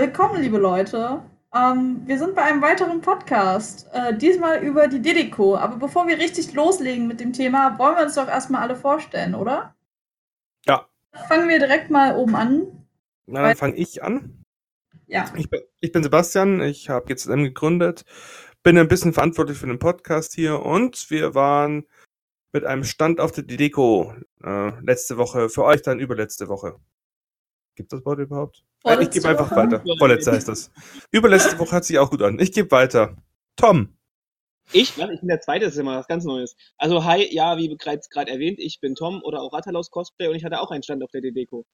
willkommen, liebe Leute. Ähm, wir sind bei einem weiteren Podcast, äh, diesmal über die Dedeco. Aber bevor wir richtig loslegen mit dem Thema, wollen wir uns doch erstmal alle vorstellen, oder? Ja. Fangen wir direkt mal oben an. Na, dann fange ich an. Ja. Ich bin, ich bin Sebastian, ich habe GZM gegründet, bin ein bisschen verantwortlich für den Podcast hier und wir waren mit einem Stand auf der Dedeco äh, letzte Woche, für euch dann überletzte Woche. Gibt das Wort überhaupt? Äh, ich gebe einfach Woche? weiter. Vorletzte heißt das. Überletzte Woche hört sich auch gut an. Ich gebe weiter. Tom. Ich? Was? Ich bin der Zweite, das ist immer was ganz Neues. Also, hi, ja, wie bereits gerade erwähnt, ich bin Tom oder auch Ratalaus Cosplay und ich hatte auch einen Stand auf der DDeco.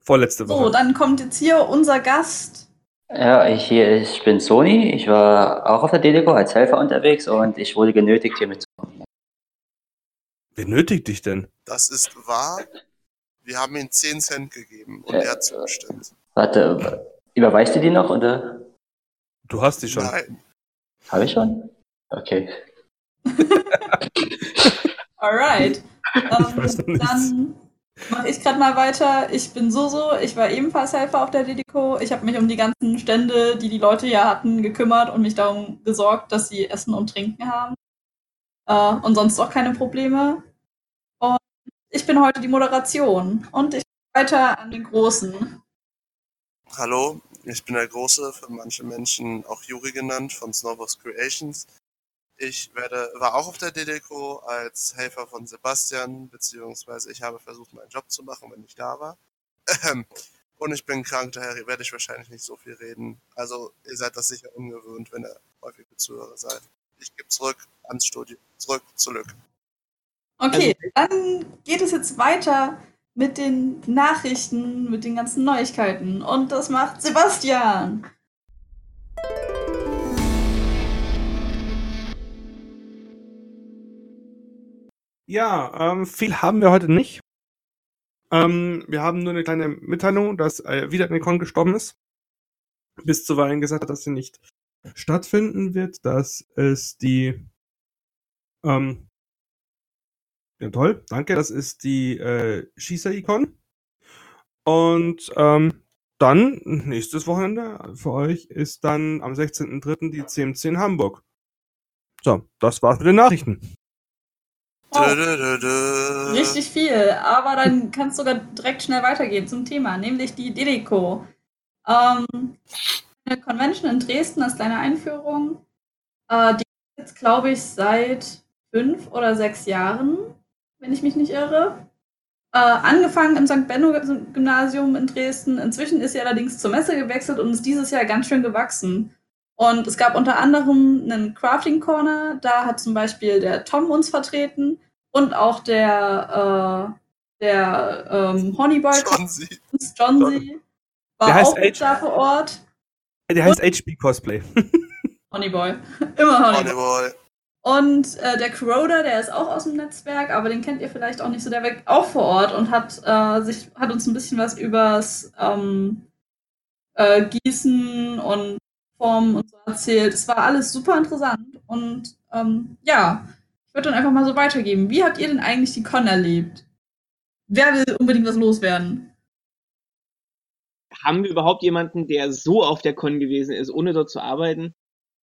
Vorletzte Woche. So, dann kommt jetzt hier unser Gast. Ja, ich, hier, ich bin Sony. Ich war auch auf der Dedeco als Helfer unterwegs und ich wurde genötigt, hier mitzumachen. Wer nötigt dich denn? Das ist wahr. Wir haben ihm 10 Cent gegeben und Ja. er hat zugestimmt. Warte, überweist du die noch oder? Du hast die schon. Nein. Habe ich schon? Okay. Alright. Noch Ähm, dann mache ich gerade mal weiter. Ich bin Soso. Ich war ebenfalls Helfer auf der Dedeco. Ich habe mich um die ganzen Stände, die die Leute hier hatten, gekümmert und mich darum gesorgt, dass sie Essen und Trinken haben. Äh, und sonst auch keine Probleme. Ich bin heute die Moderation. Und ich weiter an den Großen. Hallo, ich bin der Große, für manche Menschen auch Juri genannt, von Snowbox Creations. Ich werde, war auch auf der DDCO als Helfer von Sebastian, beziehungsweise ich habe versucht, meinen Job zu machen, wenn ich da war. Und ich bin krank, daher werde ich wahrscheinlich nicht so viel reden. Also ihr seid das sicher ungewöhnt, wenn ihr häufige Zuhörer seid. Ich gebe zurück ans Studio. Zurück zu Lück. Okay, dann geht es jetzt weiter mit den Nachrichten, mit den ganzen Neuigkeiten. Und das macht Sebastian. Ja, ähm, viel haben wir heute nicht. Ähm, wir haben nur eine kleine Mitteilung, dass äh, wieder eine Con gestorben ist. Bis zuweilen gesagt hat, dass sie nicht stattfinden wird. Das ist die. Ähm, ja, toll, danke. Das ist die äh, Shisai-Con. Und ähm, dann, nächstes Wochenende für euch ist dann am 16.03. die CMC in Hamburg. So, das war's mit den Nachrichten. Wow, dö. richtig viel. Aber dann kann es sogar direkt schnell weitergehen zum Thema, nämlich die Dedeco. Ähm, eine Convention in Dresden als kleine Einführung. Äh, die ist jetzt, glaube ich, seit fünf oder sechs Jahren, wenn ich mich nicht irre. Äh, angefangen im St. Benno-Gymnasium in Dresden. Inzwischen ist sie allerdings zur Messe gewechselt und ist dieses Jahr ganz schön gewachsen. Und es gab unter anderem einen Crafting Corner, da hat zum Beispiel der Tom uns vertreten und auch der, äh, der ähm, Honeyboy sie. Johnsy war Der heißt auch H. da vor Ort. Der heißt HB Cosplay. Honeyboy. Immer Honeyboy. Honeyball. Und äh, der Crowder, der ist auch aus dem Netzwerk, aber den kennt ihr vielleicht auch nicht so, der war auch vor Ort und hat, äh, sich, hat uns ein bisschen was übers ähm, äh, Gießen und Formen und so erzählt. Es war alles super interessant und ähm, ja, ich würde dann einfach mal so weitergeben. Wie habt ihr denn eigentlich die Con erlebt? Wer will unbedingt was loswerden? Haben wir überhaupt jemanden, der so auf der Con gewesen ist, ohne dort zu arbeiten?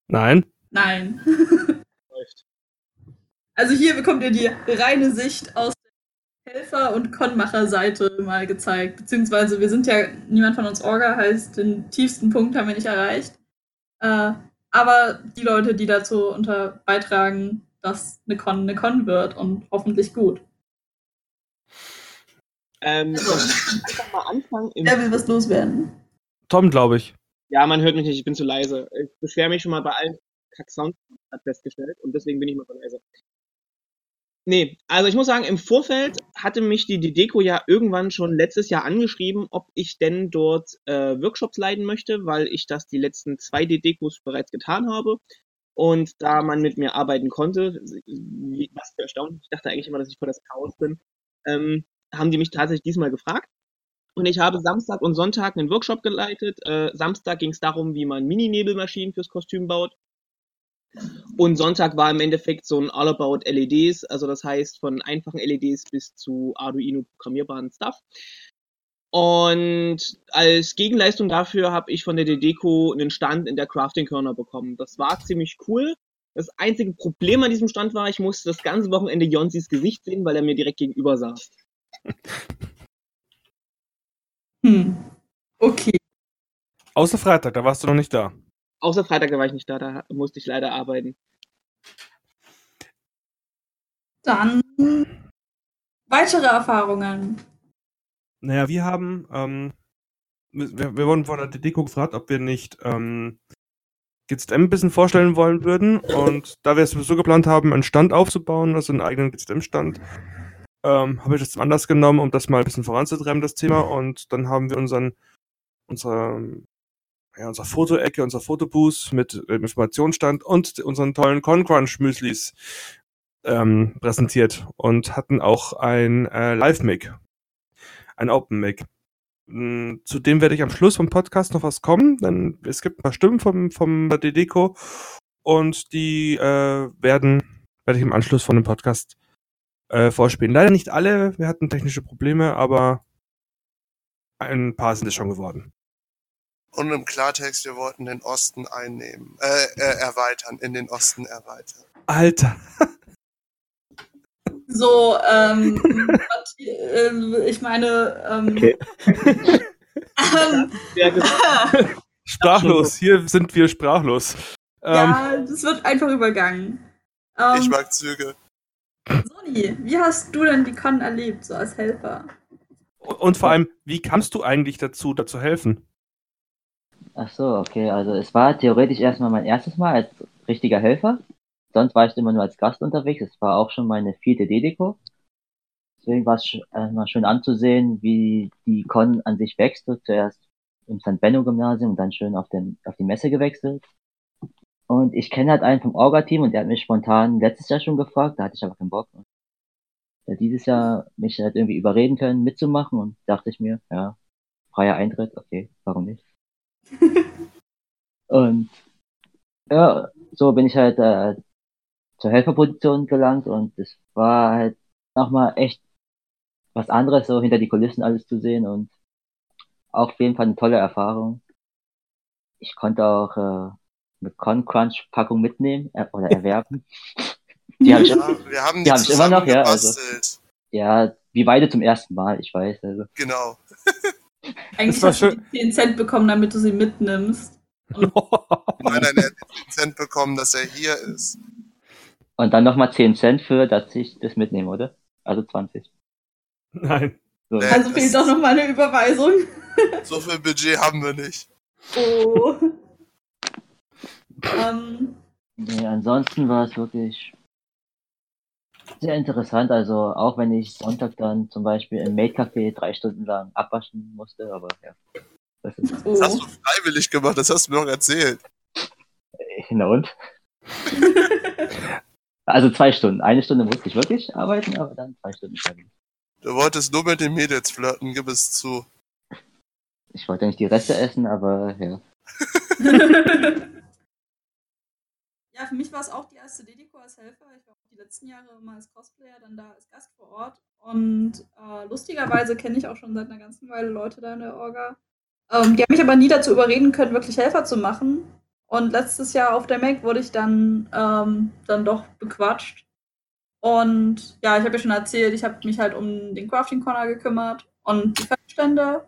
Nein. Nein. Also hier bekommt ihr die reine Sicht aus der Helfer- und Konmacher-Seite mal gezeigt. Beziehungsweise wir sind ja, niemand von uns Orga, heißt, den tiefsten Punkt haben wir nicht erreicht. Äh, aber die Leute, die dazu unter beitragen, dass eine Con eine Con wird und hoffentlich gut. Ähm, Also. einfach mal anfangen. Wer will was loswerden? Tom, glaube ich. ja, man hört mich nicht, ich bin zu leise. Ich beschwere mich schon mal bei allen Kack-Sound, hat festgestellt, und deswegen bin ich mal so leise. Nee, also ich muss sagen, im Vorfeld hatte mich die Dedeco ja irgendwann schon letztes Jahr angeschrieben, ob ich denn dort äh, Workshops leiten möchte, weil ich das die letzten zwei Dedecos bereits getan habe. Und da man mit mir arbeiten konnte, was für erstaunlich, ich dachte eigentlich immer, dass ich voll das Chaos bin, ähm, haben die mich tatsächlich diesmal gefragt. Und ich habe Samstag und Sonntag einen Workshop geleitet. Äh, Samstag ging es darum, wie man Mini-Nebelmaschinen fürs Kostüm baut. Und Sonntag war im Endeffekt so ein All About LEDs, also das heißt von einfachen LEDs bis zu Arduino programmierbaren Stuff. Und als Gegenleistung dafür habe ich von der Dedeco einen Stand in der Crafting Corner bekommen. Das war ziemlich cool. Das einzige Problem an diesem Stand war, ich musste das ganze Wochenende Jonsis Gesicht sehen, weil er mir direkt gegenüber saß. Hm. Okay. Außer Freitag, da warst du noch nicht da. Außer Freitag war ich nicht da, da musste ich leider arbeiten. Dann weitere Erfahrungen. Naja, wir haben, ähm, wir, wir wurden von der Deko gefragt, ob wir nicht ähm, GZM ein bisschen vorstellen wollen würden. Und da wir es sowieso geplant haben, einen Stand aufzubauen, also einen eigenen GZM-Stand, ähm, habe ich das zum Anlass genommen, um das mal ein bisschen voranzutreiben, das Thema. Und dann haben wir unseren, unsere, ja, unser Fotoecke, unser Fotobooth mit äh, Informationsstand und unseren tollen Concrunch-Müslis ähm, präsentiert und hatten auch ein äh, Live-Mic, ein Open-Mic. Mm, Zu dem werde ich am Schluss vom Podcast noch was kommen, denn es gibt ein paar Stimmen vom, vom Dedeco und die äh, werden, werde ich im Anschluss von dem Podcast äh, vorspielen. Leider nicht alle, wir hatten technische Probleme, aber ein paar sind es schon geworden. Und im Klartext, wir wollten den Osten einnehmen, äh, äh erweitern, in den Osten erweitern. Alter, So, ähm, ähm, ich meine, ähm, Okay. ähm, sprachlos, hier sind wir sprachlos. Ähm, ja, das wird einfach übergangen. Ähm, Ich mag Züge. Soni, wie hast du denn die Con erlebt, so als Helfer? Und vor allem, wie kamst du eigentlich dazu, da zu helfen? Ach so, okay. Also es war theoretisch erstmal mein erstes Mal als richtiger Helfer. Sonst war ich immer nur als Gast unterwegs. Es war auch schon meine vierte Dedeko. Deswegen war es erstmal schön anzusehen, wie die Con an sich wächst. Zuerst im St. Benno Gymnasium und dann schön auf, den, auf die Messe gewechselt. Und ich kenne halt einen vom Orga-Team und der hat mich spontan letztes Jahr schon gefragt, da hatte ich aber keinen Bock. Und dieses Jahr mich halt irgendwie überreden können, mitzumachen und dachte ich mir, ja, freier Eintritt, okay, warum nicht? Und ja, so bin ich halt äh, zur Helferposition gelangt und es war halt nochmal echt was anderes, so hinter die Kulissen alles zu sehen und auch auf jeden Fall eine tolle Erfahrung. Ich konnte auch äh, eine Con Crunch Packung mitnehmen äh, oder erwerben. Die habe ich, Ja, wir haben die, Die hab ich immer noch, ja, also. ja, wie beide zum ersten Mal, ich weiß. Also. Genau. Eigentlich hast du schön. die 10 Cent bekommen, damit du sie mitnimmst. Nein, nein, er hat 10 Cent bekommen, dass er hier ist. Und dann nochmal 10 Cent für, dass ich das mitnehme, oder? Also 20. Nein. So. Nee. Also fehlt doch noch mal eine Überweisung. So viel Budget haben wir nicht. Oh. ähm, Nee, ansonsten war es wirklich sehr interessant. Also auch wenn ich Sonntag dann zum Beispiel im Maid-Café drei Stunden lang abwaschen musste, aber ja. Das ist, oh. Das hast du freiwillig gemacht, das hast du mir noch erzählt. na und? Also zwei Stunden. Eine Stunde musste ich wirklich arbeiten, aber dann zwei Stunden freiwillig. Du wolltest nur mit den Mädels flirten, gib es zu. Ich wollte nicht die Reste essen, aber ja. ja, für mich war es auch die erste Dedeko als Helfer. Ich war auch die letzten Jahre immer als Cosplayer, dann da als Gast vor Ort. Und äh, lustigerweise kenne ich auch schon seit einer ganzen Weile Leute da in der Orga. Ähm, die haben mich aber nie dazu überreden können, wirklich Helfer zu machen. Und letztes Jahr auf der Make wurde ich dann, ähm, dann doch bequatscht. Und ja, ich habe ja schon erzählt, ich habe mich halt um den Crafting Corner gekümmert. Und die Feststände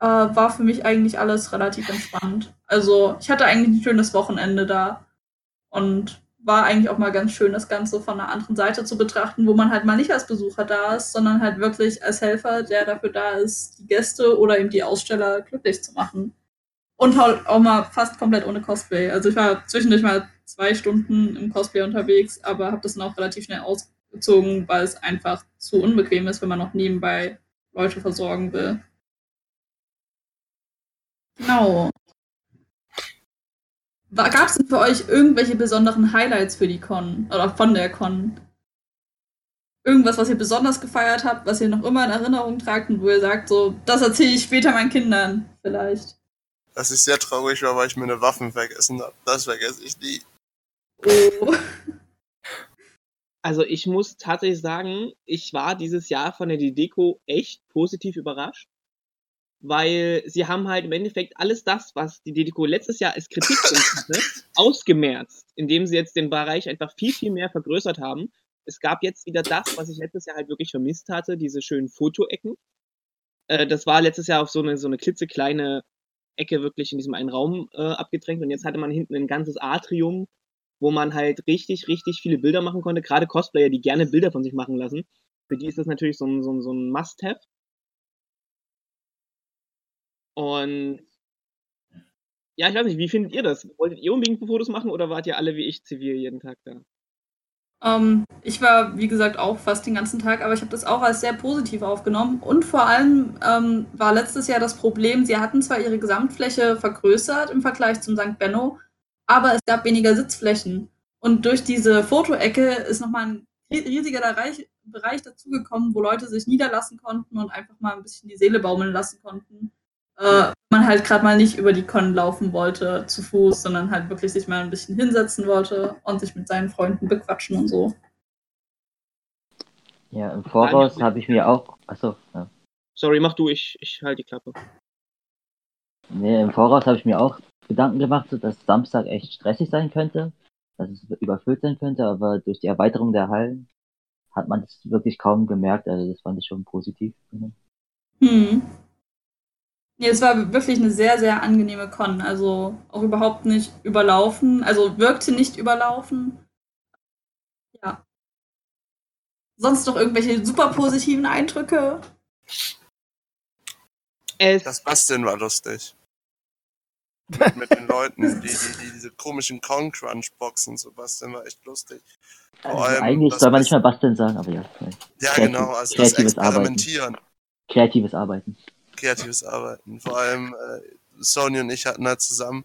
äh, war für mich eigentlich alles relativ entspannt. Also ich hatte eigentlich ein schönes Wochenende da. Und war eigentlich auch mal ganz schön, das Ganze von einer anderen Seite zu betrachten, wo man halt mal nicht als Besucher da ist, sondern halt wirklich als Helfer, der dafür da ist, die Gäste oder eben die Aussteller glücklich zu machen. Und halt auch mal fast komplett ohne Cosplay. Also ich war zwischendurch mal zwei Stunden im Cosplay unterwegs, aber habe das dann auch relativ schnell ausgezogen, weil es einfach zu unbequem ist, wenn man noch nebenbei Leute versorgen will. Genau. Gab es denn für euch irgendwelche besonderen Highlights für die Con oder von der Con? Irgendwas, was ihr besonders gefeiert habt, was ihr noch immer in Erinnerung tragt und wo ihr sagt, so, das erzähle ich später meinen Kindern vielleicht. Dass ich sehr traurig war, weil ich meine Waffen vergessen habe. Das vergesse ich nie. Oh. Also ich muss tatsächlich sagen, ich war dieses Jahr von der Dedeco echt positiv überrascht. Weil sie haben halt im Endeffekt alles das, was die DDCO letztes Jahr als Kritikpunkt hatte, ausgemerzt, indem sie jetzt den Bereich einfach viel, viel mehr vergrößert haben. Es gab jetzt wieder das, was ich letztes Jahr halt wirklich vermisst hatte, diese schönen Fotoecken. Äh, das war letztes Jahr auf so eine, so eine klitzekleine Ecke wirklich in diesem einen Raum äh, abgedrängt und jetzt hatte man hinten ein ganzes Atrium, wo man halt richtig, richtig viele Bilder machen konnte. Gerade Cosplayer, die gerne Bilder von sich machen lassen. Für die ist das natürlich so ein, so ein, so ein Must-Have. Und ja, ich weiß nicht, wie findet ihr das? Wolltet ihr unbedingt Fotos machen oder wart ihr alle wie ich zivil jeden Tag da? Ähm, ich war, wie gesagt, auch fast den ganzen Tag, aber ich habe das auch als sehr positiv aufgenommen. Und vor allem ähm, war letztes Jahr das Problem, sie hatten zwar ihre Gesamtfläche vergrößert im Vergleich zum St. Benno, aber es gab weniger Sitzflächen. Und durch diese Fotoecke ist nochmal ein riesiger Bereich, Bereich dazugekommen, wo Leute sich niederlassen konnten und einfach mal ein bisschen die Seele baumeln lassen konnten. Äh, man halt gerade mal nicht über die Con laufen wollte zu Fuß, sondern halt wirklich sich mal ein bisschen hinsetzen wollte und sich mit seinen Freunden bequatschen und so. Ja, im Voraus habe ich mir auch. Achso, ja. Sorry, mach du, ich, ich halte die Klappe. Nee, im Voraus habe ich mir auch Gedanken gemacht, dass Samstag echt stressig sein könnte, dass es überfüllt sein könnte, aber durch die Erweiterung der Hallen hat man es wirklich kaum gemerkt. Also das fand ich schon positiv. Hm. Nee, es war wirklich eine sehr, sehr angenehme Con. Also auch überhaupt nicht überlaufen. Also wirkte nicht überlaufen. Ja. Sonst noch irgendwelche super positiven Eindrücke? Es Das Basteln war lustig. Mit den Leuten, die, die, die diese komischen Con-Crunch-Boxen so basteln, war echt lustig. Vor Also allem eigentlich soll man nicht mehr basteln sagen, aber ja. Ja, Kreativ- genau, also das kreatives Arbeiten. Experimentieren, Kreatives Arbeiten. Kreatives Arbeiten. Vor allem äh, Sony und ich hatten halt zusammen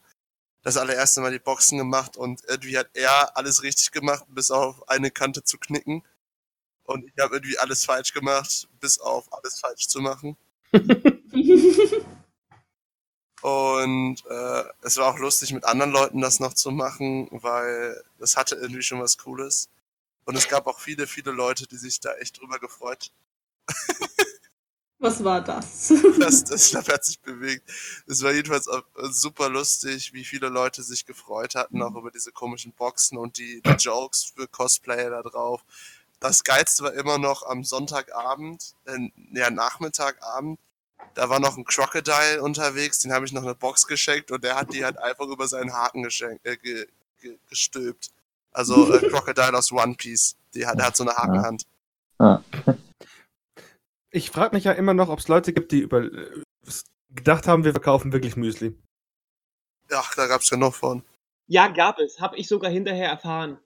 das allererste Mal die Boxen gemacht und irgendwie hat er alles richtig gemacht, bis auf eine Kante zu knicken. Und ich habe irgendwie alles falsch gemacht, bis auf alles falsch zu machen. Und äh, es war auch lustig, mit anderen Leuten das noch zu machen, weil das hatte irgendwie schon was Cooles. Und es gab auch viele, viele Leute, die sich da echt drüber gefreut. Was war das? Das, das Stab hat sich bewegt. Es war jedenfalls äh, super lustig, wie viele Leute sich gefreut hatten, auch über diese komischen Boxen und die, die Jokes für Cosplayer da drauf. Das Geilste war immer noch am Sonntagabend, äh, ja, Nachmittagabend, da war noch ein Crocodile unterwegs, den habe ich noch eine Box geschenkt und der hat die halt einfach über seinen Haken geschenkt, äh, ge, ge, gestülpt. Also äh, Crocodile aus One Piece. Die hat, der hat so eine Hakenhand. Ah, Ich frage mich ja immer noch, ob es Leute gibt, die über gedacht haben, wir verkaufen wirklich Müsli. Ja, da gab's genug von. ja, gab es. Habe ich sogar hinterher erfahren.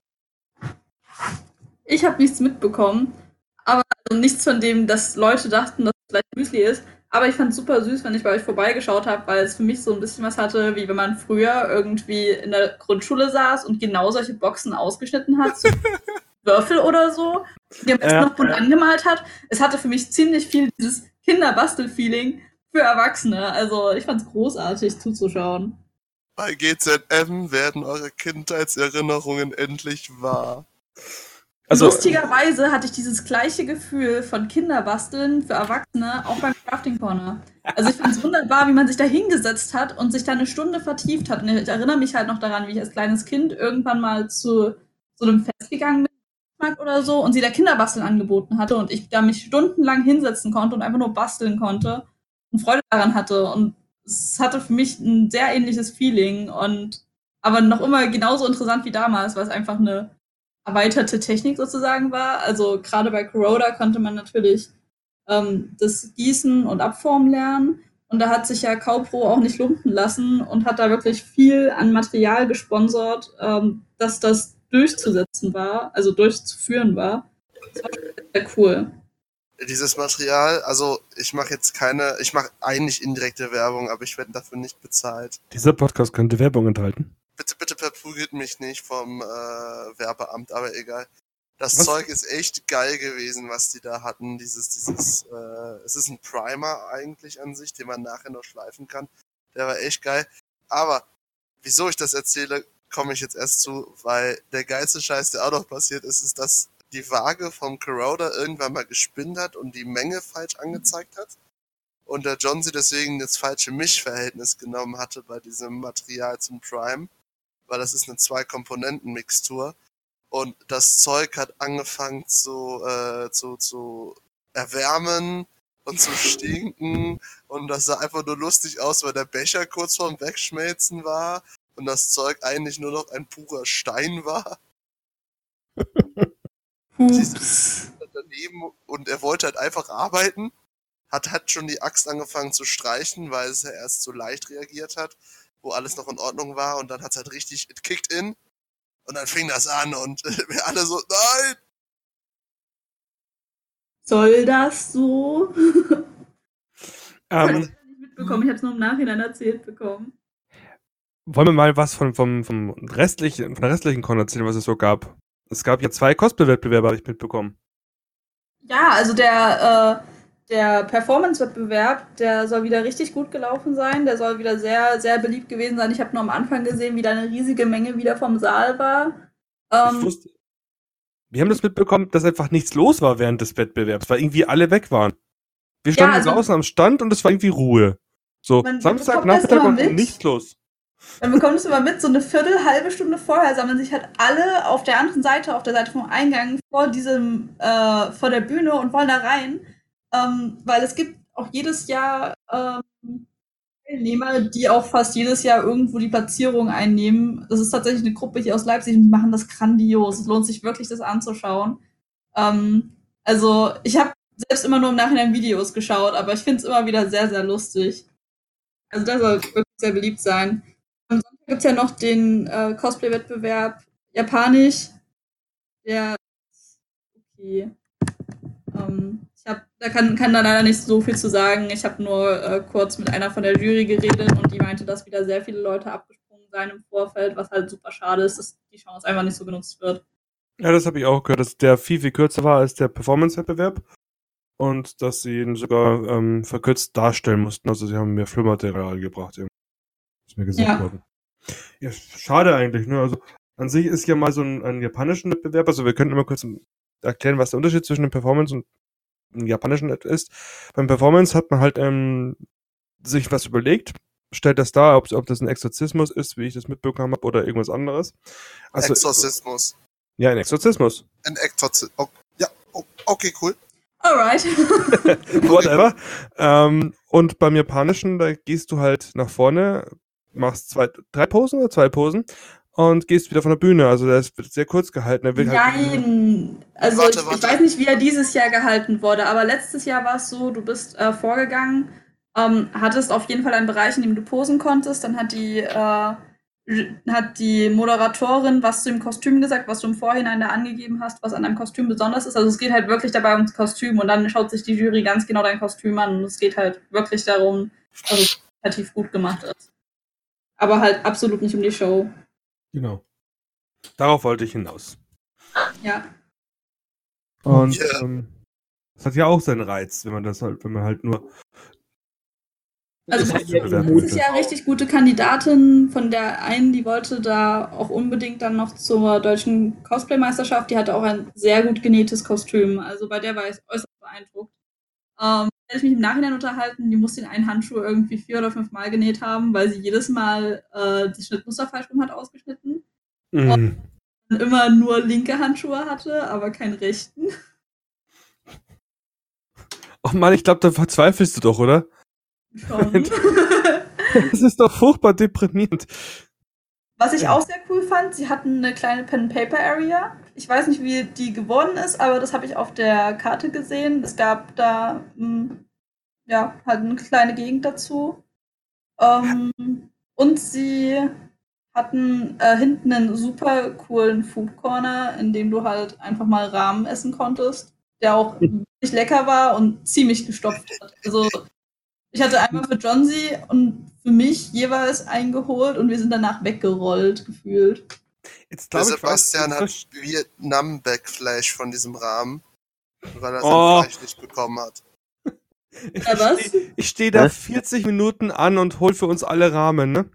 Ich habe nichts mitbekommen, aber also nichts von dem, dass Leute dachten, dass es vielleicht Müsli ist. Aber ich fand es super süß, wenn ich bei euch vorbeigeschaut habe, weil es für mich so ein bisschen was hatte, wie wenn man früher irgendwie in der Grundschule saß und genau solche Boxen ausgeschnitten hat, so Würfel oder so, die am besten Ja. noch bunt angemalt hat. Es hatte für mich ziemlich viel dieses Kinderbastel-Feeling für Erwachsene. Also ich fand es großartig zuzuschauen. Bei GZM werden eure Kindheitserinnerungen endlich wahr. Also, Lustigerweise hatte ich dieses gleiche Gefühl von Kinderbasteln für Erwachsene auch beim Crafting Corner. Also ich fand es wunderbar, wie man sich da hingesetzt hat und sich da eine Stunde vertieft hat. Und ich erinnere mich halt noch daran, wie ich als kleines Kind irgendwann mal zu so einem Fest gegangen bin oder so und sie da Kinderbasteln angeboten hatte und ich da mich stundenlang hinsetzen konnte und einfach nur basteln konnte und Freude daran hatte. Und es hatte für mich ein sehr ähnliches Feeling und aber noch immer genauso interessant wie damals, weil es einfach eine erweiterte Technik sozusagen war. Also gerade bei Corona konnte man natürlich ähm, das Gießen und Abformen lernen. Und da hat sich ja Kaupro auch nicht lumpen lassen und hat da wirklich viel an Material gesponsert, ähm, dass das durchzusetzen war, also durchzuführen war. Das war sehr cool. Dieses Material, also ich mache jetzt keine, ich mache eigentlich indirekte Werbung, aber ich werde dafür nicht bezahlt. dieser Podcast könnte Werbung enthalten. Bitte, bitte verprügelt mich nicht vom äh, Werbeamt, aber egal. Das Was? Zeug ist echt geil gewesen, was die da hatten. Dieses, dieses, äh, es ist ein Primer eigentlich an sich, den man nachher noch schleifen kann. Der war echt geil. Aber wieso ich das erzähle, komme ich jetzt erst zu, weil der geilste Scheiß, der auch noch passiert ist, ist, dass die Waage vom Corona irgendwann mal gespinnt hat und die Menge falsch angezeigt hat. und der John sie deswegen das falsche Mischverhältnis genommen hatte bei diesem Material zum Prime, weil das ist eine Zwei-Komponenten-Mixtur. Und das Zeug hat angefangen zu, äh, zu, zu erwärmen und zu stinken. Und das sah einfach nur lustig aus, weil der Becher kurz vorm Wegschmelzen war und das Zeug eigentlich nur noch ein purer Stein war. Ups. daneben und er wollte halt einfach arbeiten, hat hat schon die Axt angefangen zu streichen, weil es ja erst so leicht reagiert hat, wo alles noch in Ordnung war und dann hat es halt richtig, it kicked in und dann fing das an und wir alle so, nein! Soll das so? ich habe Ähm, nicht mitbekommen, ich habe es nur im Nachhinein erzählt bekommen. Wollen wir mal was von, vom, vom restlichen, von der restlichen Con erzählen, was es so gab? Es gab ja zwei Cosplay-Wettbewerbe, habe ich mitbekommen. Ja, also der, äh, der Performance-Wettbewerb, der soll wieder richtig gut gelaufen sein. Der soll wieder sehr, sehr beliebt gewesen sein. Ich habe nur am Anfang gesehen, wie da eine riesige Menge wieder vom Saal war. Ich Ähm, wusste, wir haben das mitbekommen, dass einfach nichts los war während des Wettbewerbs, weil irgendwie alle weg waren. Wir standen also- draußen am Stand und es war irgendwie Ruhe. So, Samstag, Nachmittag und nichts los. Dann bekommst du mal mit, so eine Viertel, halbe Stunde vorher sammeln sich halt alle auf der anderen Seite, auf der Seite vom Eingang, vor diesem, äh, vor der Bühne und wollen da rein. Ähm, weil es gibt auch jedes Jahr ähm, Teilnehmer, die auch fast jedes Jahr irgendwo die Platzierung einnehmen. Das ist tatsächlich eine Gruppe hier aus Leipzig und die machen das grandios. Es lohnt sich wirklich, das anzuschauen. Ähm, also ich habe selbst immer nur im Nachhinein Videos geschaut, aber ich finde es immer wieder sehr, sehr lustig. Also das soll wirklich sehr beliebt sein. Gibt es ja noch den äh, Cosplay-Wettbewerb Japanisch. Der okay. Ähm, ich hab, da kann, kann da leider nicht so viel zu sagen. Ich habe nur äh, kurz mit einer von der Jury geredet und die meinte, dass wieder sehr viele Leute abgesprungen seien im Vorfeld, was halt super schade ist, dass die Chance einfach nicht so genutzt wird. Ja, das habe ich auch gehört, dass der viel, viel kürzer war als der Performance-Wettbewerb. Und dass sie ihn sogar ähm, verkürzt darstellen mussten. Also sie haben mehr Filmmaterial gebracht. Eben. Ist mir gesagt Ja. worden. Ja, schade eigentlich, ne? Also an sich ist ja mal so ein, ein japanischen Wettbewerb. Also wir könnten immer kurz erklären, was der Unterschied zwischen dem Performance und dem japanischen ist. Beim Performance hat man halt ähm, sich was überlegt, stellt das dar, ob, ob das ein Exorzismus ist, wie ich das mitbekommen habe, oder irgendwas anderes. Also, Exorzismus. Ja, ein Exorzismus. Ein Exorzismus. Oh, ja, oh, okay, cool. Alright. Whatever. ähm, und beim Japanischen, da gehst du halt nach vorne, machst zwei, drei Posen oder zwei Posen und gehst wieder von der Bühne. Also das wird sehr kurz gehalten. Er will halt Nein. Also Warte, ich, warte. ich weiß nicht, wie er dieses Jahr gehalten wurde, aber letztes Jahr war es so, du bist äh, vorgegangen, ähm, hattest auf jeden Fall einen Bereich, in dem du posen konntest, dann hat die, äh, hat die Moderatorin was zu dem Kostüm gesagt, was du im Vorhinein da angegeben hast, was an deinem Kostüm besonders ist. Also es geht halt wirklich dabei ums Kostüm und dann schaut sich die Jury ganz genau dein Kostüm an und es geht halt wirklich darum, dass es relativ gut gemacht ist. Aber halt absolut nicht um die Show. Genau. Darauf wollte ich hinaus. Ja. Und Ja. ähm, das hat ja auch seinen Reiz, wenn man das halt, wenn man halt nur. Also Das ich ist letztes. Jahr richtig gute Kandidatin, von der einen, die wollte da auch unbedingt dann noch zur deutschen Cosplay-Meisterschaft. Die hatte auch ein sehr gut genähtes Kostüm. Also bei der war ich äußerst beeindruckt. Ähm, hätte ich mich im Nachhinein unterhalten, die musste den einen Handschuh irgendwie vier oder fünf Mal genäht haben, weil sie jedes Mal äh, die Schnittmuster falsch rum hat ausgeschnitten. Mhm. Und immer nur linke Handschuhe hatte, aber keinen rechten. Oh Mann, ich glaube, da verzweifelst du doch, oder? Schon. Das ist doch furchtbar deprimierend. Was ich auch sehr cool fand, sie hatten eine kleine Pen-Paper-Area. Ich weiß nicht, wie die geworden ist, aber das habe ich auf der Karte gesehen. Es gab da mh, ja, halt eine kleine Gegend dazu. Ähm, und sie hatten äh, hinten einen super coolen Food Corner, in dem du halt einfach mal Rahmen essen konntest, der auch wirklich lecker war und ziemlich gestopft hat. Also ich hatte einmal für Johnsy und für mich jeweils eingeholt und wir sind danach weggerollt gefühlt. Jetzt Der Sebastian hat Vietnam-Backflash von diesem Rahmen, weil er Oh. sein Fleisch nicht bekommen hat. Ich Ja, was? stehe steh da Was? 40 Minuten an und hol für uns alle Rahmen, ne?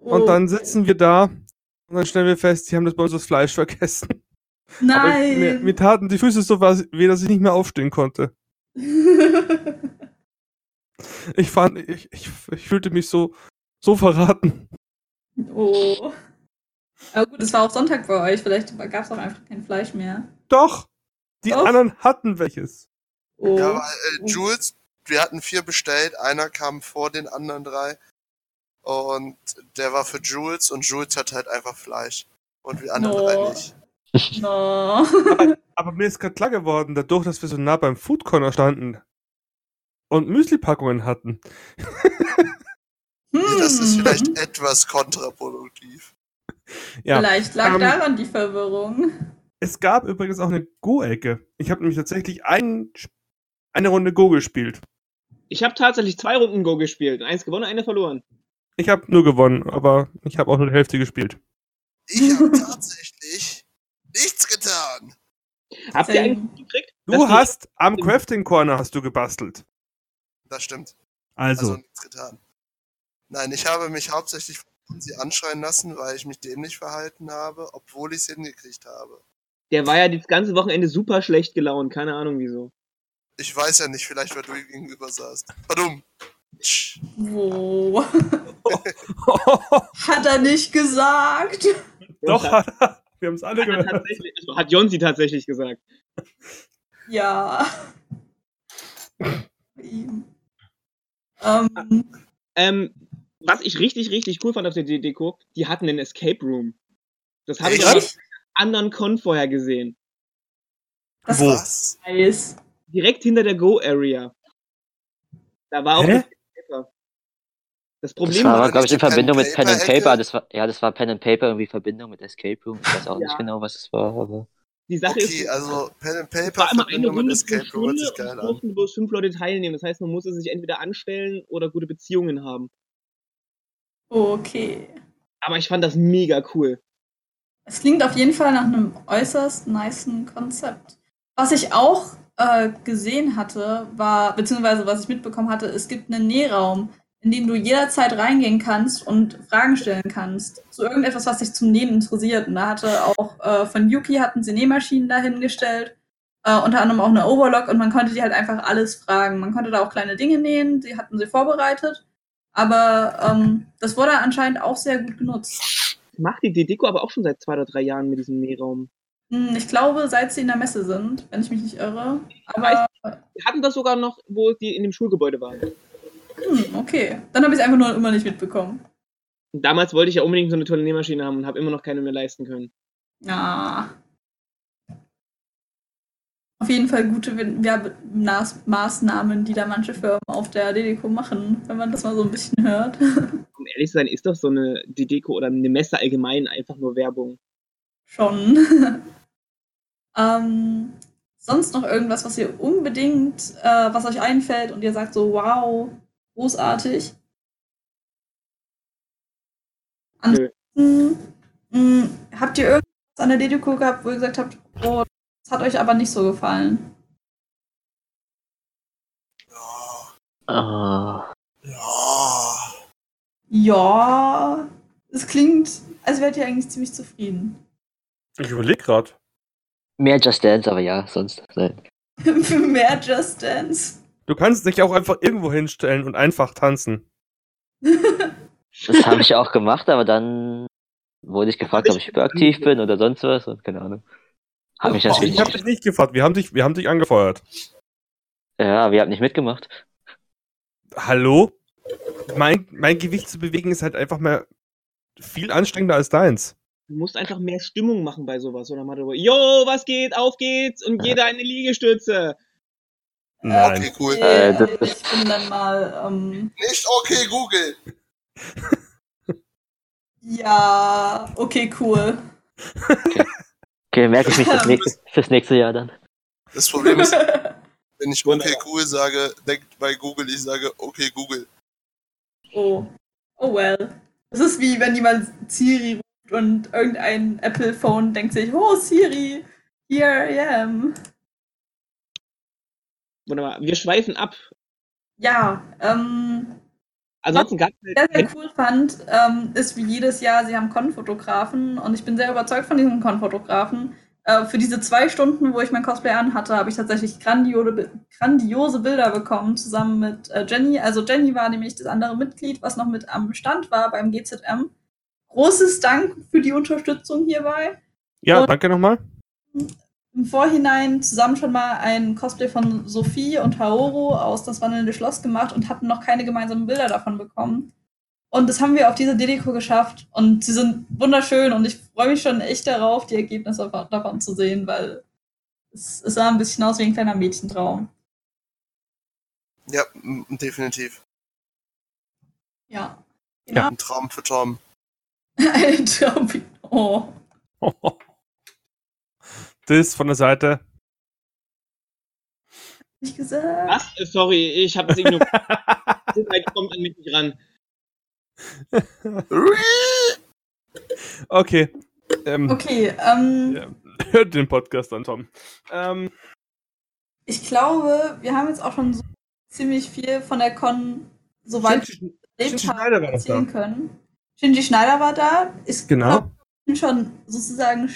Und Oh, dann sitzen wir da und dann stellen wir fest, sie haben das bei uns das Fleisch vergessen. Aber ich, mir, Nein. mir taten die Füße so was weh, dass ich nicht mehr aufstehen konnte. Ich fand, ich, ich, ich fühlte mich so, so verraten. Oh. Aber gut, es war auch Sonntag bei euch. Vielleicht gab es auch einfach kein Fleisch mehr. Doch! Die Doch. anderen hatten welches. Oh. Ja, weil äh, Jules, wir hatten vier bestellt, einer kam vor den anderen drei. Und der war für Jules und Jules hat halt einfach Fleisch. Und wir anderen No. drei nicht. No. Aber mir ist gerade klar geworden, dadurch, dass wir so nah beim Food Corner standen und Müsli-Packungen hatten. Hm. Das ist vielleicht etwas kontraproduktiv. Ja, Vielleicht lag ähm, daran die Verwirrung. es gab übrigens auch eine Go-Ecke. Ich habe nämlich tatsächlich ein, eine Runde Go gespielt. Ich habe tatsächlich zwei Runden Go gespielt. Eins gewonnen, eine verloren. Ich habe nur gewonnen, aber ich habe auch nur die Hälfte gespielt. Ich habe tatsächlich nichts getan. Habt ihr eigentlich mitgekriegt? Du dass die- hast am Crafting Corner hast du gebastelt. Das stimmt. Also, Also nichts getan. Nein, ich habe mich hauptsächlich von sie anschreien lassen, weil ich mich dämlich verhalten habe, obwohl ich es hingekriegt habe. Der war ja das ganze Wochenende super schlecht gelaunt. Keine Ahnung wieso. Ich weiß ja nicht, vielleicht weil du ihm gegenüber saßt. Verdum. Wo? Hat er nicht gesagt? doch, hat, er. Wir haben es alle hat, gehört. tatsächlich, also hat Jonsi tatsächlich gesagt. Ja. ähm, Ähm, was ich richtig, richtig cool fand auf der Deko, die hatten einen Escape Room. Das habe ich auf einem anderen Con vorher gesehen. das Wo? ist nice. Direkt hinter der Go-Area. Da war auch Hä? das Paper. Das Das Problem war, war, glaube ich, in Verbindung mit Pen and? Paper. Das war, ja, das war Pen and Paper irgendwie Verbindung mit Escape Room. Ich weiß auch Ja. nicht genau, was es war, aber. die Sache Okay, ist, also Pen and Paper war immer eine Verbindung mit Runde Escape Room Stunde und durften bloß fünf Leute teilnehmen. Das heißt, man musste sich entweder anstellen oder gute Beziehungen haben. Okay. Aber ich fand das mega cool. Es klingt auf jeden Fall nach einem äußerst nicen Konzept. Was ich auch äh, gesehen hatte, war, beziehungsweise was ich mitbekommen hatte, es gibt einen Nähraum, in den du jederzeit reingehen kannst und Fragen stellen kannst. Zu irgendetwas, was dich zum Nähen interessiert. Und da hatte auch äh, von Yuki hatten sie Nähmaschinen dahingestellt. Äh, unter anderem auch eine Overlock und man konnte die halt einfach alles fragen. Man konnte da auch kleine Dinge nähen, die hatten sie vorbereitet. Aber ähm, das wurde anscheinend auch sehr gut genutzt. Macht die Deko aber auch schon seit zwei oder drei Jahren mit diesem Nähraum. Hm, Ich glaube, seit sie in der Messe sind, wenn ich mich nicht irre. Aber Wir hatten das sogar noch, wo die in dem Schulgebäude waren. hm, okay. Dann habe ich es einfach nur immer nicht mitbekommen. Damals wollte ich ja unbedingt so eine tolle Nähmaschine haben und habe immer noch keine mehr leisten können. Ah. Auf jeden Fall gute Maßnahmen, die da manche Firmen auf der Dedeco machen, wenn man das mal so ein bisschen hört. Um ehrlich zu sein, ist doch so eine die Deko oder eine Messe allgemein einfach nur Werbung. Schon. ähm, sonst noch irgendwas, was ihr unbedingt, äh, was euch einfällt und ihr sagt so, wow, großartig? Ansonsten, mh, habt ihr irgendwas an der Dedeco gehabt, wo ihr gesagt habt, oh, hat euch aber nicht so gefallen? Ja, Ah, ja. Ja, es klingt, als wärt ihr eigentlich ziemlich zufrieden. Ich überlege gerade. mehr Just Dance, aber ja, sonst nein. Für mehr Just Dance. Du kannst dich auch einfach irgendwo hinstellen und einfach tanzen. Das habe ich ja auch gemacht, aber dann wurde ich gefragt, ob ich hyperaktiv bin oder sonst was und keine Ahnung. Habe mich Oh, natürlich ich habe dich nicht gefragt. Wir haben dich, wir haben dich angefeuert. Ja, wir haben nicht mitgemacht. Hallo? Mein, mein Gewicht zu bewegen ist halt einfach mal viel anstrengender als deins. Du musst einfach mehr Stimmung machen bei sowas. Oder mal drüber, yo, was geht, auf geht's und jeder eine Liegestütze. Nein. Okay, cool. Äh, das ich bin dann mal, ähm, Nicht okay, Google. ja, okay, cool. Okay, merke ich mich fürs nächste, fürs nächste Jahr dann. Das Problem ist, wenn ich okay, cool sage, denkt bei Google, ich sage okay, Google. oh. Oh well. Das ist wie wenn jemand Siri ruft und irgendein Apple-Phone denkt sich, oh Siri, here I am. Wunderbar. Wir schweifen ab. Ja, ähm, Ansonsten gab es sehr, sehr cool fand, ähm, ist wie jedes Jahr, sie haben Con-Fotografen und ich bin sehr überzeugt von diesen Con-Fotografen, äh, für diese zwei Stunden, wo ich mein Cosplay anhatte, habe ich tatsächlich grandiose, grandiose Bilder bekommen, zusammen mit äh, Jenny. Also Jenny war nämlich das andere Mitglied, was noch mit am Stand war beim GZM. Großes Dank für die Unterstützung hierbei. Ja, Und- danke nochmal. Im Vorhinein zusammen schon mal ein Cosplay von Sophie und Haoru aus Das Wandelnde Schloss gemacht und hatten noch keine gemeinsamen Bilder davon bekommen. Und das haben wir auf dieser Dedeko geschafft und sie sind wunderschön und ich freue mich schon echt darauf, die Ergebnisse davon- zu sehen, weil es, es sah ein bisschen aus wie ein kleiner Mädchentraum. Ja, definitiv. Ja. Ja. Ein Traum für Tom. Ein Traum. Oh. Das von der Seite. Nicht gesagt. Was? Äh, Sorry, ich habe es ignoriert. So weit kommt an mich nicht ran. Okay. Ähm, Okay, ähm, ja. Hört den Podcast an, Tom. Ähm, ich glaube, wir haben jetzt auch schon so ziemlich viel von der Con soweit Shinji Shinji Schneider war erzählen da. können. Shinji Schneider war da. Ist Genau. glaub ich, schon sozusagen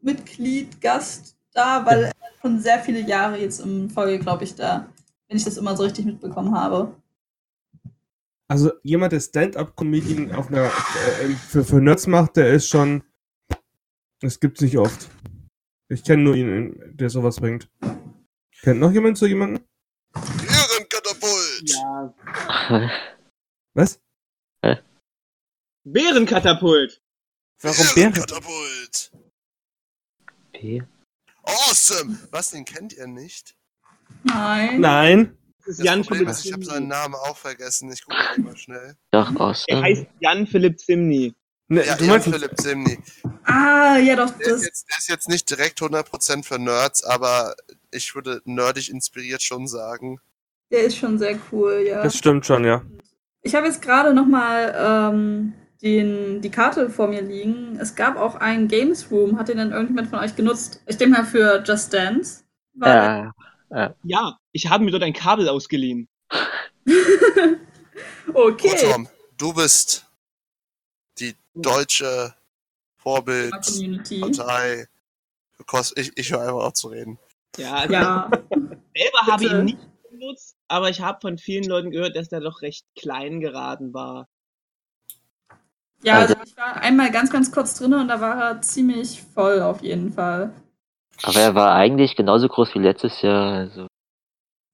Stammmitglied, Gast da, weil er schon sehr viele Jahre jetzt im Folge, glaube ich, da, wenn ich das immer so richtig mitbekommen habe. Also jemand, der Stand-up-Comedian auf einer äh, für, für Nerds macht, der ist schon. Das gibt's nicht oft. Ich kenne nur ihn, der sowas bringt. Kennt noch jemand so jemanden? Ehrenkatapult! Ja. Was? Bärenkatapult. Warum Bären? Awesome! Was, den kennt ihr nicht? Nein. Nein. Das ist Jan Problem Philipp ist, ich habe seinen. Namen auch vergessen. Ich gucke mal schnell. Doch, aus. Er heißt Jan Philipp Zimny. Ne, Ja, du Jan meinst Philipp Zimny. Ah, ja doch, Der ist, das. jetzt, der ist jetzt nicht direkt 100% für Nerds, aber ich würde nerdig inspiriert schon sagen. Der ist schon sehr cool, ja. Das stimmt schon, ja. Ich habe jetzt gerade noch mal ähm, den, die Karte vor mir liegen. Es gab auch einen Games Room. Hat den dann irgendjemand von euch genutzt? Ich denke mal für Just Dance. Weil, Ja, Ja, ich habe mir dort ein Kabel ausgeliehen. okay. Oh, Tom, du bist die deutsche Community. Vorbildpartei. Ich, ich höre einfach auf zu reden. Ja, also Ja, ich selber habe bitte. ihn nicht genutzt, aber ich habe von vielen Leuten gehört, dass der doch recht klein geraten war. Ja also Also- ich war einmal ganz, ganz kurz drin und da war er ziemlich voll auf jeden Fall. aber er war eigentlich genauso groß wie letztes Jahr. Also,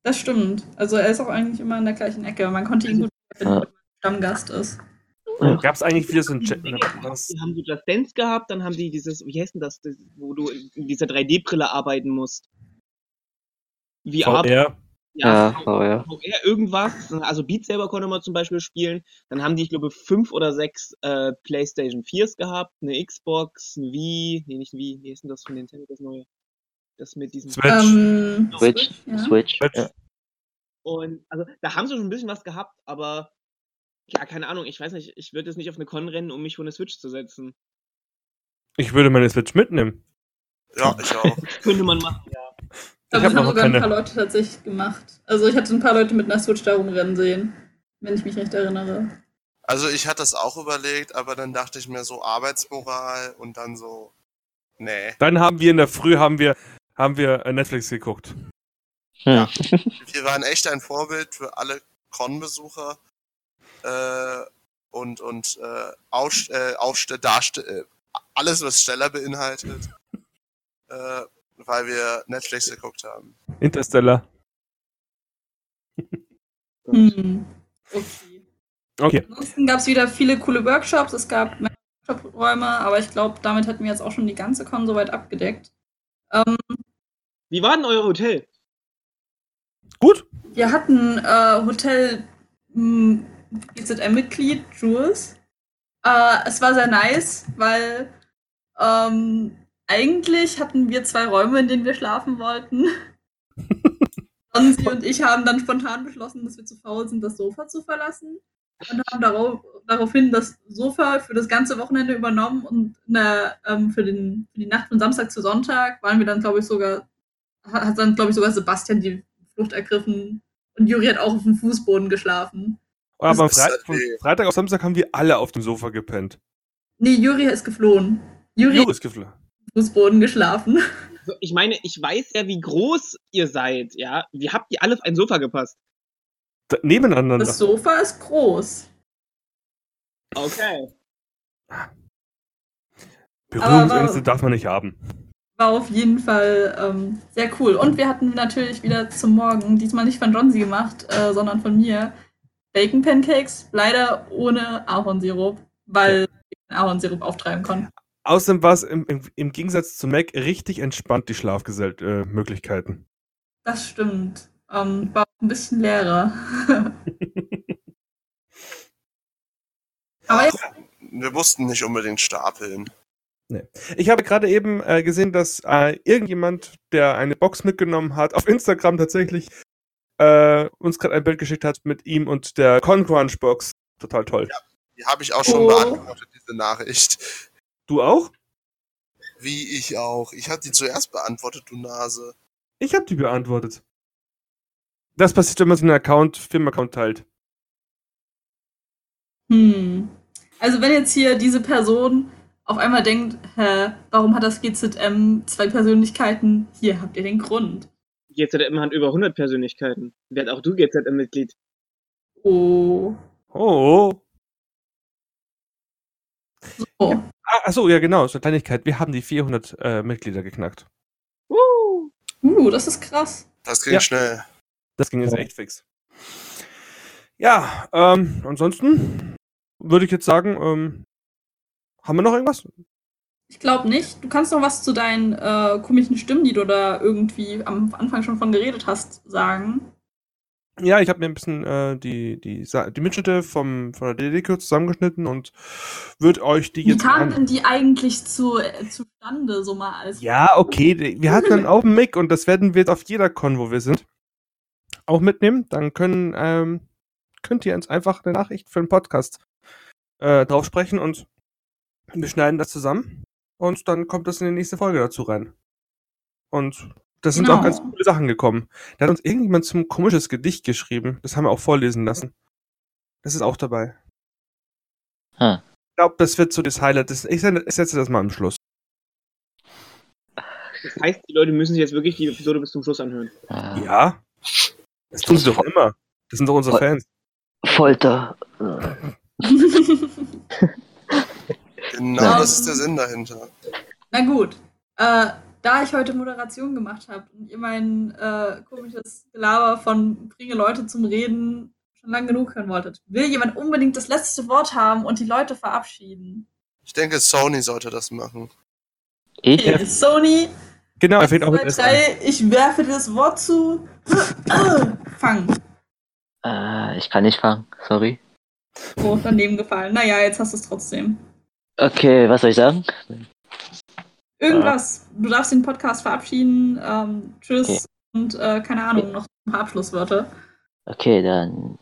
Das stimmt. Also er ist auch eigentlich immer in der gleichen Ecke. Man konnte ihn gut finden, Ja. wenn man Stammgast ist. Gab es eigentlich wieder so ein Chat? Die haben so Just Dance gehabt, dann haben die dieses, wie heißt denn das, das wo du in dieser 3D-Brille arbeiten musst. VR, VR? Ja, ja, VR. VR irgendwas, also Beat Saber konnte man zum Beispiel spielen. Dann haben die, ich glaube, fünf oder sechs äh, PlayStation 4s gehabt, eine Xbox, ein Wii, nee, nicht ein Wii, wie ist denn das von Nintendo, das neue? Das mit diesem... Switch. Ähm, Switch, ja. Switch. Switch. Ja. Und also da haben sie schon ein bisschen was gehabt, aber ja, keine Ahnung, ich weiß nicht, ich würde jetzt nicht auf eine Con rennen, um mich vor eine Switch zu setzen. Ich würde meine Switch mitnehmen. Ja, ich auch. Könnte man machen, ja. Aber hab das haben noch sogar keine. ein paar Leute tatsächlich gemacht. Also ich hatte ein paar Leute mit einer Switch da rumrennen sehen, wenn ich mich recht erinnere. Also ich hatte das auch überlegt, aber dann dachte ich mir so Arbeitsmoral und dann so, nee. Dann haben wir in der Früh haben wir, haben wir äh, Netflix geguckt. Hm. Wir waren echt ein Vorbild für alle Con-Besucher äh, und, und äh, Aus, äh, Darste äh, alles, was Steller beinhaltet, äh, weil wir Netflix geguckt haben. Interstellar. Hm. Okay. Okay. Ansonsten gab es wieder viele coole Workshops. Es gab mehr Workshop-Räume, aber ich glaube, damit hätten wir jetzt auch schon die ganze Con soweit abgedeckt. Ähm, Wie war denn euer Hotel? Gut. wir hatten äh, Hotel hm, GZM-Mitglied Jules. Äh, es war sehr nice, weil ähm, eigentlich hatten wir zwei Räume, in denen wir schlafen wollten. Sonsi und ich haben dann spontan beschlossen, dass wir zu faul sind, das Sofa zu verlassen. Und haben darauf, daraufhin das Sofa für das ganze Wochenende übernommen und der, ähm, für, den, für die Nacht von Samstag zu Sonntag waren wir dann, glaube ich, sogar, hat dann, glaube ich, sogar Sebastian die Flucht ergriffen und Juri hat auch auf dem Fußboden geschlafen. Aber am Das ist Fre halt von. Freitag auf Samstag haben wir alle auf dem Sofa gepennt. Nee, Juri ist geflohen. Juri Juri ist geflogen. Fußboden geschlafen. Ich meine, ich weiß ja, wie groß ihr seid, ja. Wie habt ihr alle auf ein Sofa gepasst? Da, nebeneinander. Das Sofa ist groß. Okay. Berührungsängste darf man nicht haben. War auf jeden Fall ähm, sehr cool. Und wir hatten natürlich wieder zum Morgen, diesmal nicht von Johnsy gemacht, äh, sondern von mir, Bacon Pancakes, leider ohne Ahornsirup, weil wir den Ahornsirup auftreiben konnten. Außerdem war es im, im, im Gegensatz zu Mac richtig entspannt, die Schlafmöglichkeiten. Äh, Möglichkeiten. Das stimmt. Ähm, war auch ein bisschen leerer. Aber ja, Wir mussten nicht unbedingt stapeln. Ich habe gerade eben äh, gesehen, dass äh, irgendjemand, der eine Box mitgenommen hat, auf Instagram tatsächlich äh, uns gerade ein Bild geschickt hat mit ihm und der Concrunch Box. Total toll. Die habe ich auch schon Oh. beantwortet, diese Nachricht. Du auch? Wie ich auch. Ich hatte die zuerst beantwortet, du Nase. Ich habe die beantwortet. Das passiert, wenn man seinen Account, Firmenaccount teilt. hm. Also wenn jetzt hier diese Person auf einmal denkt, hä, warum hat das GZM zwei Persönlichkeiten? Hier habt ihr den Grund. GZM hat über 100 Persönlichkeiten. Werd auch du GZM-Mitglied. Oh. Oh. So. Ah, achso, ja genau, so eine Kleinigkeit. Wir haben die 400 äh, Mitglieder geknackt. Woo! Uh, das ist krass. Das ging Ja. schnell. Das ging jetzt echt fix. Ja, ähm, ansonsten würde ich jetzt sagen, ähm, haben wir noch irgendwas? Ich glaube nicht. Du kannst noch was zu deinen äh, komischen Stimmen, die du da irgendwie am Anfang schon von geredet hast, sagen. Ja, ich habe mir ein bisschen äh, die, die, die Mitschnitte vom, von der DDK zusammengeschnitten und würde euch die Wie jetzt kam an. denn die eigentlich zu, äh, zustande, so mal als. Ja, okay. Wir hatten dann auch einen Mic und das werden wir jetzt auf jeder Con, wo wir sind, auch mitnehmen. Dann können, ähm, könnt ihr uns einfach eine Nachricht für den Podcast äh, drauf sprechen und wir schneiden das zusammen und dann kommt das in die nächste Folge dazu rein. Und das sind Genau. auch ganz coole Sachen gekommen. Da hat uns irgendjemand zum komisches Gedicht geschrieben. Das haben wir auch vorlesen lassen. Das ist auch dabei. Hm. Ich glaube, das wird so das Highlight. Das, ich, ich setze das mal am Schluss. Das heißt, die Leute müssen sich jetzt wirklich die Episode bis zum Schluss anhören. Äh, Ja. Das tun sie doch immer. Das sind doch unsere Voll. Fans. Folter. Genau das ist der Sinn dahinter. Na gut. Äh, da ich heute Moderation gemacht habe und ihr mein äh, komisches Gelaber von bringe Leute zum Reden schon lang genug hören wolltet, will jemand unbedingt das letzte Wort haben und die Leute verabschieden. Ich denke, Sony sollte das machen. Ich? Okay, Sony, Genau, er fängt auch mit S an. drei, ich werfe dir das Wort zu. Fang. Äh, ich kann nicht fangen, sorry. Oh, daneben gefallen. Naja, jetzt hast du es trotzdem. Okay, was soll ich sagen? Irgendwas. Du darfst den Podcast verabschieden. Ähm, tschüss Okay. und äh, keine Ahnung, noch ein paar Abschlusswörter. Okay, dann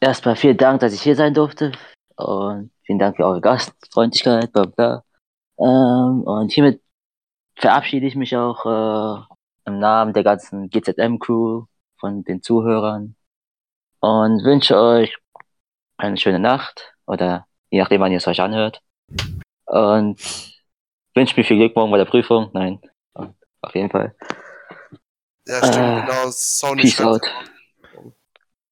erstmal vielen Dank, dass ich hier sein durfte. Und vielen Dank für eure Gastfreundlichkeit, bla bla. Ähm, und hiermit verabschiede ich mich auch äh, im Namen der ganzen GZM-Crew, von den Zuhörern. Und wünsche euch eine schöne Nacht oder je nachdem, wann ihr es euch anhört. Und wünsche mir viel Glück morgen bei der Prüfung. Nein, auf jeden Fall. Ja, stimmt, Äh, genau. Sony Peace out.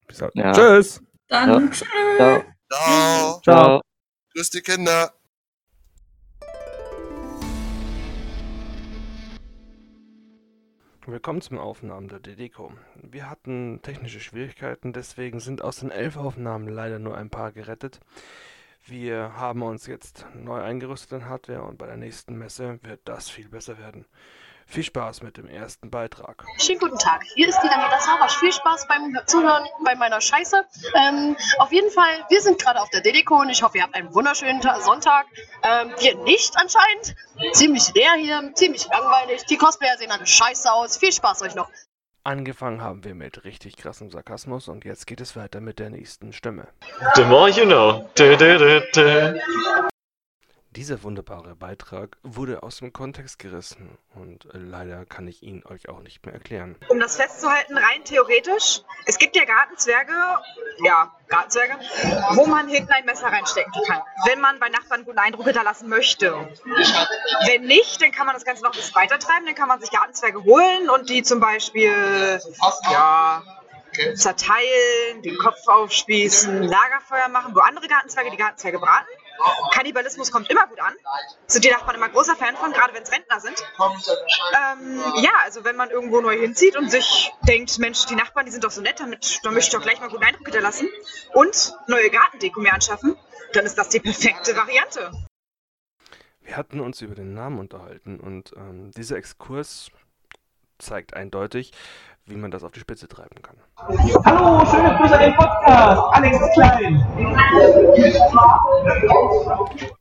Bis dann. Ja. Tschüss. Dann Ja. tschüss. Ciao. Ciao. Ciao. Grüß die Kinder. Willkommen zum Aufnahmen der DDCO. Wir hatten technische Schwierigkeiten, deswegen sind aus den elf Aufnahmen leider nur ein paar gerettet. Wir haben uns jetzt neu eingerüstet in Hardware und bei der nächsten Messe wird das viel besser werden. Viel Spaß mit dem ersten Beitrag. Schönen guten Tag. Hier ist die Daniela Savasch. Viel Spaß beim Zuhören bei meiner Scheiße. Ähm, auf jeden Fall, wir sind gerade auf der Dedeko und ich hoffe, ihr habt einen wunderschönen Ta Sonntag. Ähm, wir nicht anscheinend. Ziemlich leer hier, ziemlich langweilig. Die Cosplayer sehen alle scheiße aus. Viel Spaß euch noch. Angefangen haben wir mit richtig krassem Sarkasmus und jetzt geht es weiter mit der nächsten Stimme. The more you know. Du, du, du. Dieser wunderbare Beitrag wurde aus dem Kontext gerissen und äh, leider kann ich ihn euch auch nicht mehr erklären. Um das festzuhalten, rein theoretisch, es gibt ja Gartenzwerge, ja, Gartenzwerge, wo man hinten ein Messer reinstecken kann, wenn man bei Nachbarn guten Eindruck hinterlassen möchte. Wenn nicht, dann kann man das Ganze noch ein bisschen weiter treiben, dann kann man sich Gartenzwerge holen und die zum Beispiel, ja, zerteilen, den Kopf aufspießen, Lagerfeuer machen, wo andere Gartenzwerge die Gartenzwerge braten. Kannibalismus kommt immer gut an. Sind die Nachbarn immer großer Fan von, gerade wenn es Rentner sind. Ähm, ja, also wenn man irgendwo neu hinzieht und sich denkt, Mensch, die Nachbarn, die sind doch so nett, damit, da möchte ich doch gleich mal guten Eindruck hinterlassen und neue Gartendeko mir anschaffen, dann ist das die perfekte Variante. Wir hatten uns über den Namen unterhalten und ähm, dieser Exkurs zeigt eindeutig, wie man das auf die Spitze treiben kann. Hallo, schöne Grüße an den Podcast. Alex ist klein.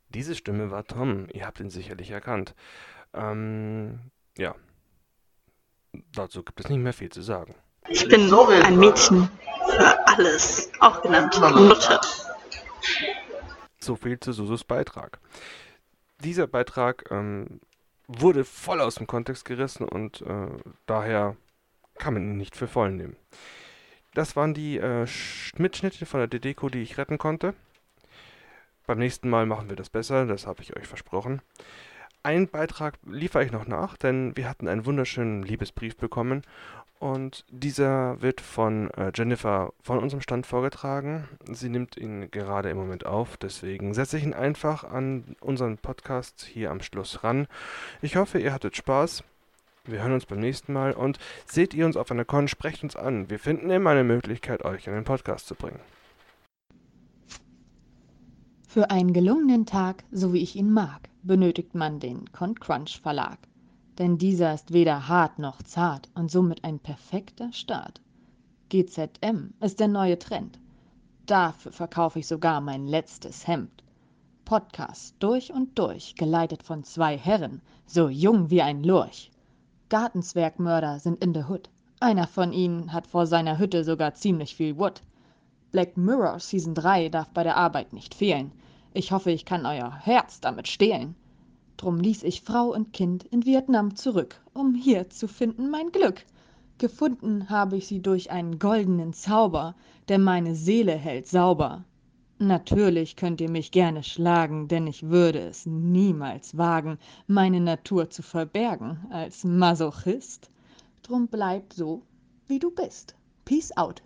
Diese Stimme war Tom. Ihr habt ihn sicherlich erkannt. Ähm, ja. Dazu gibt es nicht mehr viel zu sagen. Ich bin ein Mädchen für alles, auch genannt Mutter. So viel zu Susus Beitrag. Dieser Beitrag ähm, wurde voll aus dem Kontext gerissen und äh, daher kann man ihn nicht für voll nehmen. Das waren die äh, Mitschnitte von der DDCO, die ich retten konnte. Beim nächsten Mal machen wir das besser, das habe ich euch versprochen. Einen Beitrag liefere ich noch nach, denn wir hatten einen wunderschönen Liebesbrief bekommen und dieser wird von äh, Jennifer von unserem Stand vorgetragen. Sie nimmt ihn gerade im Moment auf, deswegen setze ich ihn einfach an unseren Podcast hier am Schluss ran. Ich hoffe, ihr hattet Spaß. Wir hören uns beim nächsten Mal und seht ihr uns auf einer Con, sprecht uns an. Wir finden immer eine Möglichkeit, euch in den Podcast zu bringen. Für einen gelungenen Tag, so wie ich ihn mag, benötigt man den ConCrunch Verlag. Denn dieser ist weder hart noch zart und somit ein perfekter Start. GZM ist der neue Trend. Dafür verkaufe ich sogar mein letztes Hemd. Podcast durch und durch, geleitet von zwei Herren, so jung wie ein Lurch. Gartenzwergmörder sind in der Hood. Einer von ihnen hat vor seiner Hütte sogar ziemlich viel Wood. Black Mirror Season 3 darf bei der Arbeit nicht fehlen. Ich hoffe, ich kann euer Herz damit stehlen. Drum ließ ich Frau und Kind in Vietnam zurück, um hier zu finden mein Glück. Gefunden habe ich sie durch einen goldenen Zauber, der meine Seele hält sauber. Natürlich könnt ihr mich gerne schlagen, denn ich würde es niemals wagen, meine Natur zu verbergen als Masochist. Drum bleib so, wie du bist. Peace out.